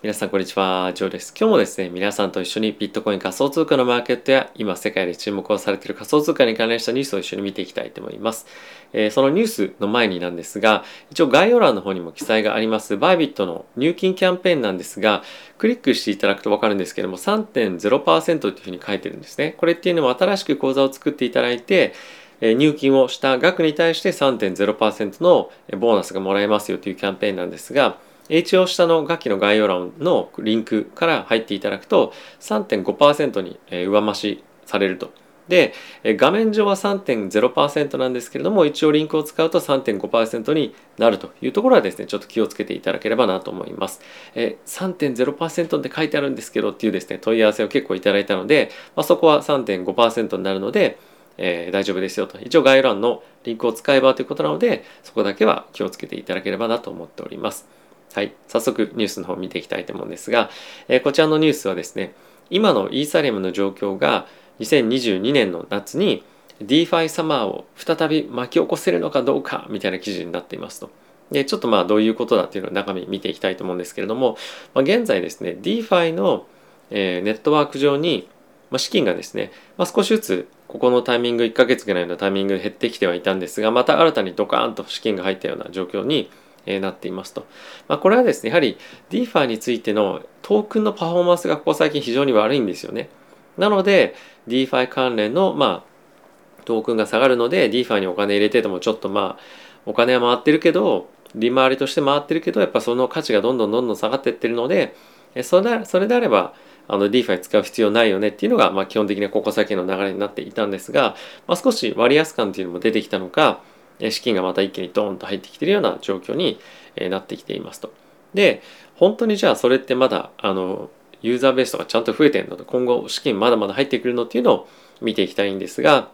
皆さんこんにちは、ジョーです。今日もですね、皆さんと一緒にビットコイン仮想通貨のマーケットや今世界で注目をされている仮想通貨に関連したニュースを一緒に見ていきたいと思います。えー、そのニュースの前になんですが、一応概要欄の方にも記載がありますバイビットの入金キャンペーンなんですが、クリックしていただくとわかるんですけども、3.0%というふうに書いてるんですね。これっていうのは新しく口座を作っていただいて、入金をした額に対して3.0%のボーナスがもらえますよというキャンペーンなんですが、一応下の楽器の概要欄のリンクから入っていただくと3.5%に上増しされると。で、画面上は3.0%なんですけれども、一応リンクを使うと3.5%になるというところはですね、ちょっと気をつけていただければなと思います。え3.0%って書いてあるんですけどっていうですね、問い合わせを結構いただいたので、まあ、そこは3.5%になるので、えー、大丈夫ですよと。一応概要欄のリンクを使えばということなので、そこだけは気をつけていただければなと思っております。はい、早速ニュースの方を見ていきたいと思うんですが、えー、こちらのニュースはですね今のイーサリアムの状況が2022年の夏に DeFi サマーを再び巻き起こせるのかどうかみたいな記事になっていますと。でちょっとまあどういうことだっていうのを中身見ていきたいと思うんですけれども、まあ、現在ですね DeFi の、えー、ネットワーク上に、まあ、資金がですね、まあ、少しずつここのタイミング1ヶ月ぐらいのタイミングで減ってきてはいたんですがまた新たにドカーンと資金が入ったような状況にえなっていますと。まあ、これはですね、やはり DeFi についてのトークンのパフォーマンスがここ最近非常に悪いんですよね。なので、DeFi 関連の、まあ、トークンが下がるので、DeFi にお金入れててもちょっとまあ、お金は回ってるけど、利回りとして回ってるけど、やっぱその価値がどんどんどんどん下がってってるので、それそれであれば、あの DeFi 使う必要ないよねっていうのが、まあ、基本的にここ先の流れになっていたんですが、まあ、少し割安感っていうのも出てきたのか、資金がまた一気にドーンと入ってきているような状況になってきていますと。で本当にじゃあそれってまだあのユーザーベースとかちゃんと増えてるのと今後資金まだまだ入ってくるのっていうのを見ていきたいんですが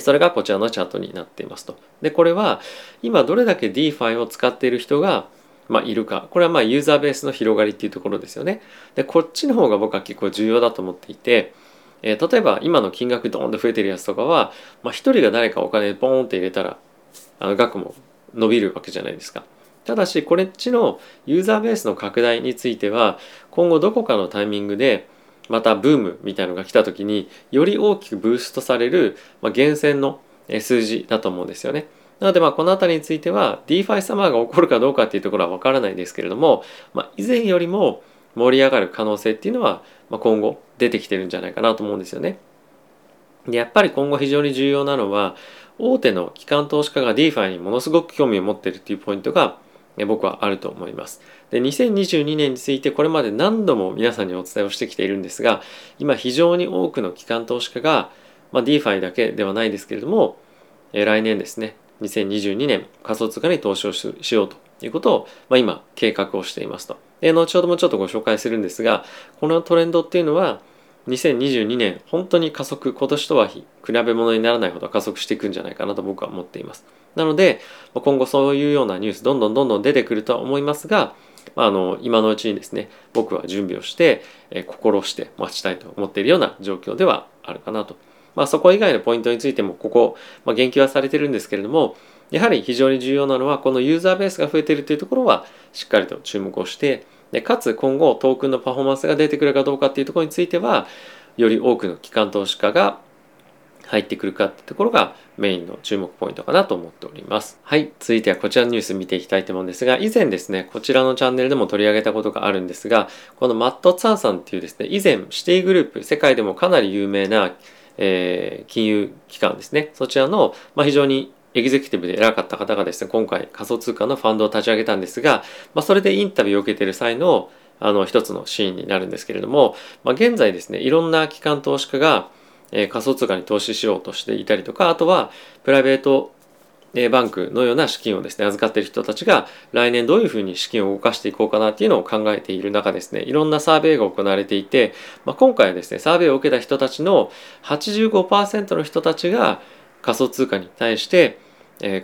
それがこちらのチャートになっていますと。でこれは今どれだけ DeFi を使っている人がまあ、いるかこれはまあユーザーベースの広がりっていうところですよね。でこっちの方が僕は結構重要だと思っていて、えー、例えば今の金額ドーンと増えてるやつとかは、まあ、1人が誰かお金ポーンって入れたら額も伸びるわけじゃないですか。ただしこれっちのユーザーベースの拡大については今後どこかのタイミングでまたブームみたいのが来た時により大きくブーストされる、まあ、源泉の数字だと思うんですよね。なのでまあこの辺りについては DeFi サマーが起こるかどうかっていうところはわからないですけれども、まあ、以前よりも盛り上がる可能性っていうのは、ま、今後出てきてるんじゃないかなと思うんですよね。でやっぱり今後非常に重要なのは大手の機関投資家が DeFi にものすごく興味を持っているというポイントが僕はあると思います。で2022年についてこれまで何度も皆さんにお伝えをしてきているんですが今非常に多くの機関投資家が、まあ、DeFi だけではないですけれども来年ですね2022年仮想通貨に投資をしようということを、まあ、今計画をしていますと。で後ほどもちょっとご紹介するんですがこのトレンドっていうのは2022年本当に加速今年とは比べ物にならないほど加速していくんじゃないかなと僕は思っています。なので今後そういうようなニュースどんどんどんどん出てくるとは思いますがあの今のうちにですね僕は準備をして、え心して待ちたいと思っているような状況ではあるかなと。まあそこ以外のポイントについてもここ、まあ、言及はされてるんですけれどもやはり非常に重要なのはこのユーザーベースが増えているというところはしっかりと注目をしてでかつ今後トークンのパフォーマンスが出てくるかどうかっていうところについてはより多くの機関投資家が入ってくるかってところがメインの注目ポイントかなと思っております。はい。続いてはこちらのニュース見ていきたいと思うんですが、以前ですね、こちらのチャンネルでも取り上げたことがあるんですが、このマット・ツァンさんっていうですね、以前シティグループ、世界でもかなり有名な、えー、金融機関ですね、そちらの、まあ、非常にエグゼクティブで偉かった方がですね、今回仮想通貨のファンドを立ち上げたんですが、まあ、それでインタビューを受けている際のあの一つのシーンになるんですけれども、まあ、現在ですね、いろんな機関投資家が、えー、仮想通貨に投資しようとしていたりとか、あとはプライベートバンクのような資金をですね、預かっている人たちが来年どういうふうに資金を動かしていこうかなっていうのを考えている中ですね、いろんなサーベイが行われていて、まあ、今回はですね、サーベイを受けた人たちの85%の人たちが仮想通貨に対して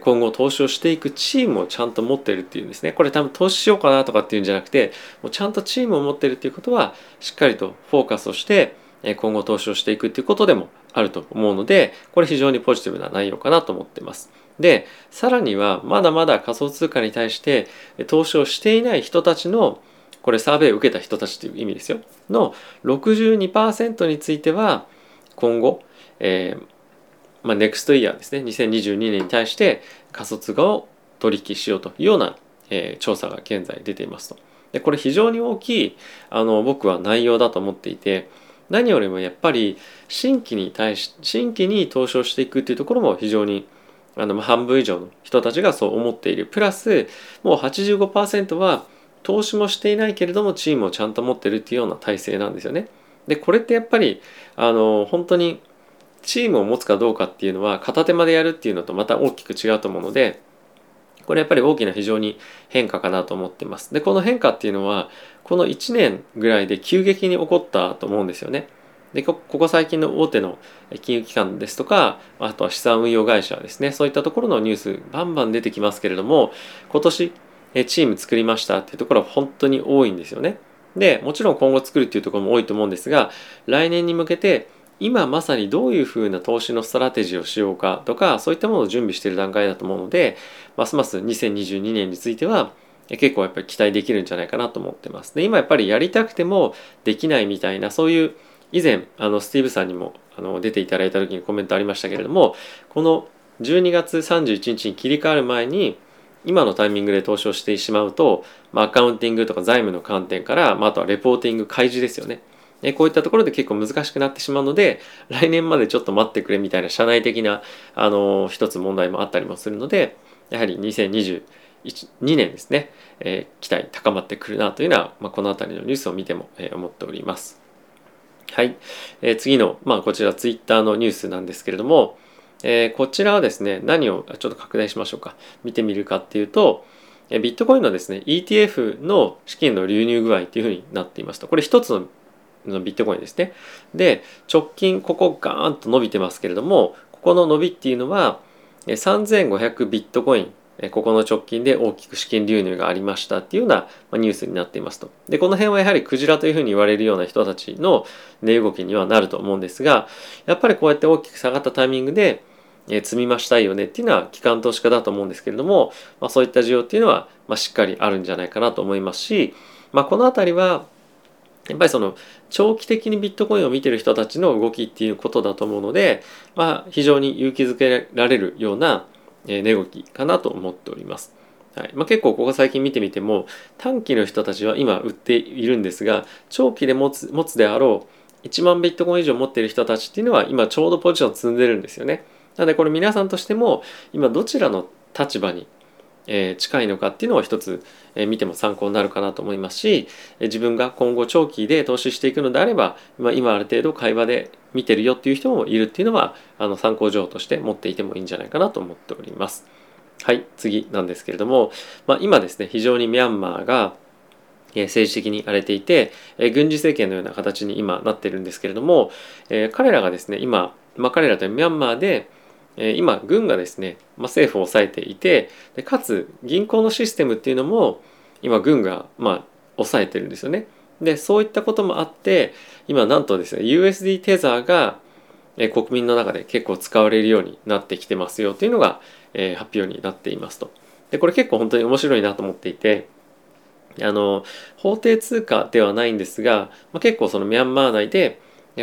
今後投資をしていくチームをちゃんと持ってるっていうんですね。これ多分投資しようかなとかっていうんじゃなくて、もうちゃんとチームを持ってるっていうことは、しっかりとフォーカスをして、今後投資をしていくっていうことでもあると思うので、これ非常にポジティブな内容かなと思ってます。で、さらにはまだまだ仮想通貨に対して投資をしていない人たちのこれサーベイを受けた人たちという意味ですよの62%については今後、えーまあ、ネクストイヤーですね2022年に対して仮想通貨を取引しようというような、えー、調査が現在出ていますと。でこれ非常に大きいあの僕は内容だと思っていて何よりもやっぱり新規に対し新規に投資をしていくっていうところも非常にあの半分以上の人たちがそう思っているプラスもう85%は投資もしていないけれどもチームをちゃんと持ってるっていうような体制なんですよね。でこれってやっぱりあの本当にチームを持つかどうかっていうのは片手間でやるっていうのとまた大きく違うと思うのでこれやっぱり大きな非常に変化かなと思ってます。でこの変化っていうのはこの1年ぐらいで急激に起こったと思うんですよね。でここ最近の大手の金融機関ですとかあとは資産運用会社ですねそういったところのニュースバンバン出てきますけれども今年チーム作りましたっていうところは本当に多いんですよね。でもちろん今後作るっていうところも多いと思うんですが来年に向けて今まさにどういうふうな投資のストラテジーをしようかとかそういったものを準備している段階だと思うのでますます2022年については結構やっぱり期待できるんじゃないかなと思ってます。で今やっぱりやりたくてもできないみたいなそういう以前あのスティーブさんにもあの出ていただいた時にコメントありましたけれどもこの12月31日に切り替わる前に今のタイミングで投資をしてしまうと、まあ、アカウンティングとか財務の観点から、まあ、あとはレポーティング開示ですよねえこういったところで結構難しくなってしまうので来年までちょっと待ってくれみたいな社内的なあの一つ問題もあったりもするのでやはり2022年ですね、えー、期待高まってくるなというのは、まあ、この辺りのニュースを見ても、えー、思っております。はい、えー、次の、まあ、こちらツイッターのニュースなんですけれども、え、こちらはですね何をちょっと拡大しましょうか。見てみるかっていうとビットコインのですね ETF の資金の流入具合っていうふうになっていますとこれ一つのビットコインですね。で、直近ここガーンと伸びてますけれども、ここの伸びっていうのは、3500ビットコイン、ここの直近で大きく資金流入がありましたっていうようなニュースになっていますと。で、この辺はやはりクジラというふうに言われるような人たちの値動きにはなると思うんですが、やっぱりこうやって大きく下がったタイミングで、え積み増したいよねっていうのは機関投資家だと思うんですけれども、まあ、そういった需要っていうのは、まあ、しっかりあるんじゃないかなと思いますし、まあ、この辺りはやっぱりその長期的にビットコインを見てる人たちの動きっていうことだと思うので、まあ、非常に勇気づけられるような値動きかなと思っております。はいまあ、結構ここ最近見てみても短期の人たちは今売っているんですが長期で持つ持つであろう1万ビットコイン以上持っている人たちっていうのは今ちょうどポジションを積んでるんですよね。なのでこれ皆さんとしても今どちらの立場にえ近いのかっていうのを一つ、え見ても参考になるかなと思いますし、え自分が今後長期で投資していくのであれば、ま、今ある程度会話で見てるよっていう人もいるっていうのはあの参考情報として持っていてもいいんじゃないかなと思っております。はい、次なんですけれども、まあ、今ですね、非常にミャンマーが政治的に荒れていて、軍事政権のような形に今なってるんですけれども、彼らがですね、今、まあ、彼らというミャンマーで、え今軍がですね、まあ、政府を抑えていてでかつ銀行のシステムっていうのも今軍がまあ抑えてるんですよね。でそういったこともあって今なんとですね USD テザーが、国民の中で結構使われるようになってきてますよというのが、え発表になっていますと。でこれ結構本当に面白いなと思っていてあの法定通貨ではないんですが、まあ、結構そのミャンマー内で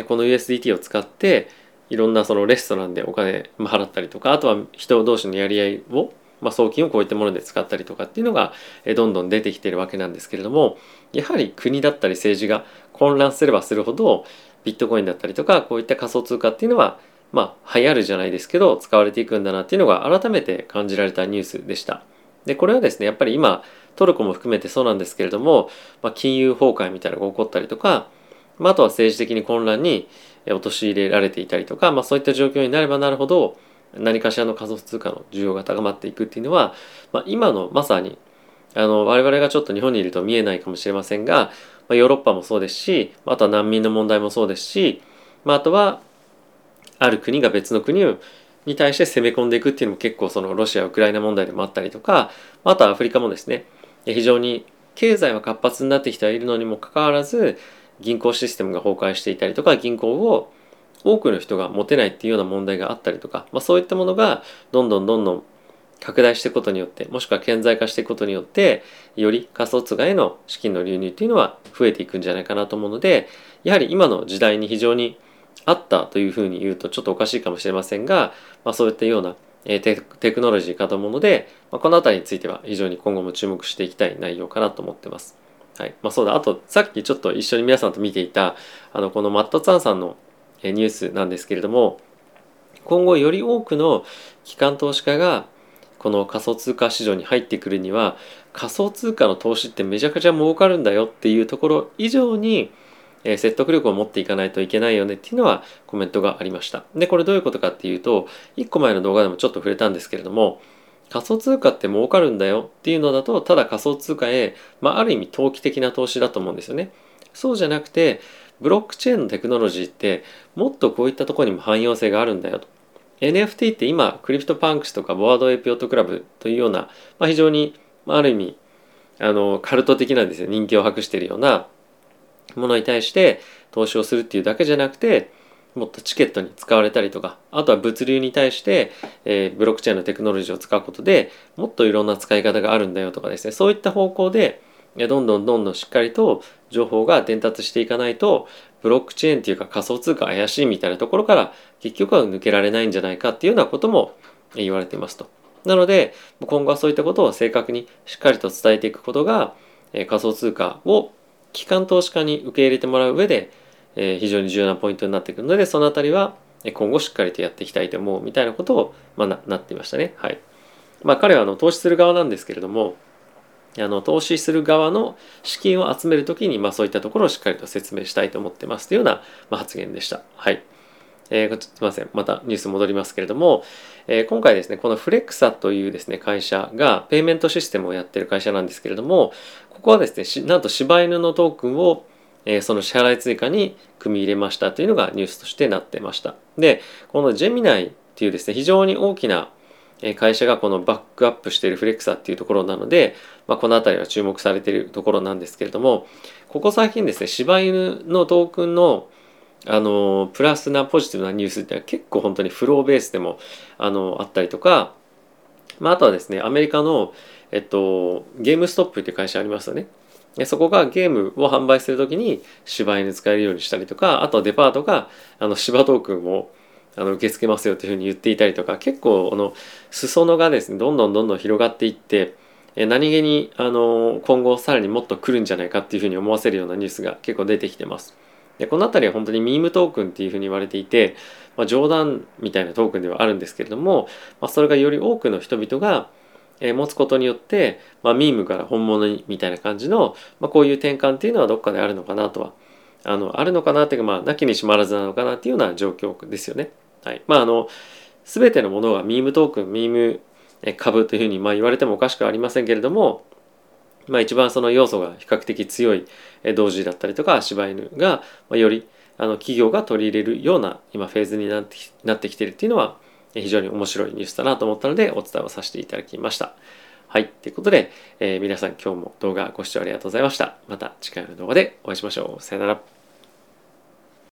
この USDT を使っていろんなそのレストランでお金払ったりとかあとは人同士のやり合いを、まあ、送金をこういったもので使ったりとかっていうのがどんどん出てきてるわけなんですけれどもやはり国だったり政治が混乱すればするほどビットコインだったりとかこういった仮想通貨っていうのはまあ流行るじゃないですけど使われていくんだなっていうのが改めて感じられたニュースでした。でこれはですねやっぱり今トルコも含めてそうなんですけれども、まあ、金融崩壊みたいなのが起こったりとか、まあ、あとは政治的に混乱に陥れられていたりとか、まあ、そういった状況になればなるほど何かしらの仮想通貨の需要が高まっていくっていうのは、まあ、今のまさにあの我々がちょっと日本にいると見えないかもしれませんが、まあ、ヨーロッパもそうですしあとは難民の問題もそうですし、まあ、あとはある国が別の国に対して攻め込んでいくっていうのも結構そのロシアウクライナ問題でもあったりとかあとはアフリカもですね非常に経済は活発になってきてはいるのにもかかわらず銀行システムが崩壊していたりとか銀行を多くの人が持てないっていうような問題があったりとか、まあ、そういったものがどんどんどんどん拡大していくことによってもしくは顕在化していくことによってより仮想通貨への資金の流入っていうのは増えていくんじゃないかなと思うのでやはり今の時代に非常にあったというふうに言うとちょっとおかしいかもしれませんが、まあ、そういったようなテテクノロジーかと思うので、まあ、この辺りについては非常に今後も注目していきたい内容かなと思ってます。はい。まあそうだ、あとさっきちょっと一緒に皆さんと見ていたあのこのマット・ツァンさんのニュースなんですけれども今後より多くの機関投資家がこの仮想通貨市場に入ってくるには仮想通貨の投資ってめちゃくちゃ儲かるんだよっていうところ以上にえ説得力を持っていかないといけないよねっていうのはコメントがありました。で、これどういうことかっていうと、1個前の動画でもちょっと触れたんですけれども、仮想通貨って儲かるんだよっていうのだと、ただ仮想通貨へ、まあ、ある意味投機的な投資だと思うんですよね。そうじゃなくて、ブロックチェーンのテクノロジーってもっとこういったとこにも汎用性があるんだよと。NFT って今、 CryptoPunks とか Bored Ape Yacht Club というような、まあ、非常に、まあ、ある意味、あの、カルト的なんですね、人気を博しているようなものに対して投資をするっていうだけじゃなくてもっとチケットに使われたりとかあとは物流に対して、えー、ブロックチェーンのテクノロジーを使うことでもっといろんな使い方があるんだよとかですねそういった方向でどんどんどんどんしっかりと情報が伝達していかないとブロックチェーンっていうか仮想通貨怪しいみたいなところから結局は抜けられないんじゃないかっていうようなことも言われていますと。なので今後はそういったことを正確にしっかりと伝えていくことが仮想通貨を機関投資家に受け入れてもらう上で、え、非常に重要なポイントになってくるのでその辺りは今後しっかりとやっていきたいと思うみたいなことを、ま、ななっていましたね。はいまあ、彼はあの投資する側なんですけれどもあの投資する側の資金を集めるときに、まあ、そういったところをしっかりと説明したいと思ってますというような、ま、発言でした。はい。えー、すみません。またニュース戻りますけれども、えー、今回ですね、このフレクサというですね、会社がペイメントシステムをやってる会社なんですけれども、ここはですね、なんと柴犬のトークンを、えー、その支払い追加に組み入れましたというのがニュースとしてなってました。で、このジェミナイっていうですね、非常に大きな会社がこのバックアップしているフレクサっていうところなので、まあ、この辺りは注目されているところなんですけれども、ここ最近ですね、柴犬のトークンのあのプラスなポジティブなニュースっては結構本当にフローベースでもあのあったりとか、まあ、あとはですねアメリカの、えっと、ゲームストップっていう会社ありますよね。でそこがゲームを販売するときに芝居に使えるようにしたりとかあとはデパートがあの芝トークンをあの受け付けますよというふうに言っていたりとか結構あの裾野がですねどんどんどんどん広がっていって何気にあの今後さらにもっと来るんじゃないかっていうふうに思わせるようなニュースが結構出てきてます。でこの辺りは本当にミームトークンっていうふうに言われていて、まあ、冗談みたいなトークンではあるんですけれども、まあ、それがより多くの人々が持つことによって、まあ、ミームから本物にみたいな感じの、まあ、こういう転換っていうのはどっかであるのかなとはあのあるのかなっていうかまあなきにしもあらずなのかなっていうような状況ですよね。はい、まああの全てのものがミームトークンミーム株というふうにまあ言われてもおかしくありませんけれどもまあ、一番その要素が比較的強い同時だったりとか柴犬がよりあの企業が取り入れるような今フェーズになってなってきてるっていうのは非常に面白いニュースだなと思ったのでお伝えをさせていただきました。はい。ということで、えー、皆さん今日も動画ご視聴ありがとうございました。また次回の動画でお会いしましょう。さよなら。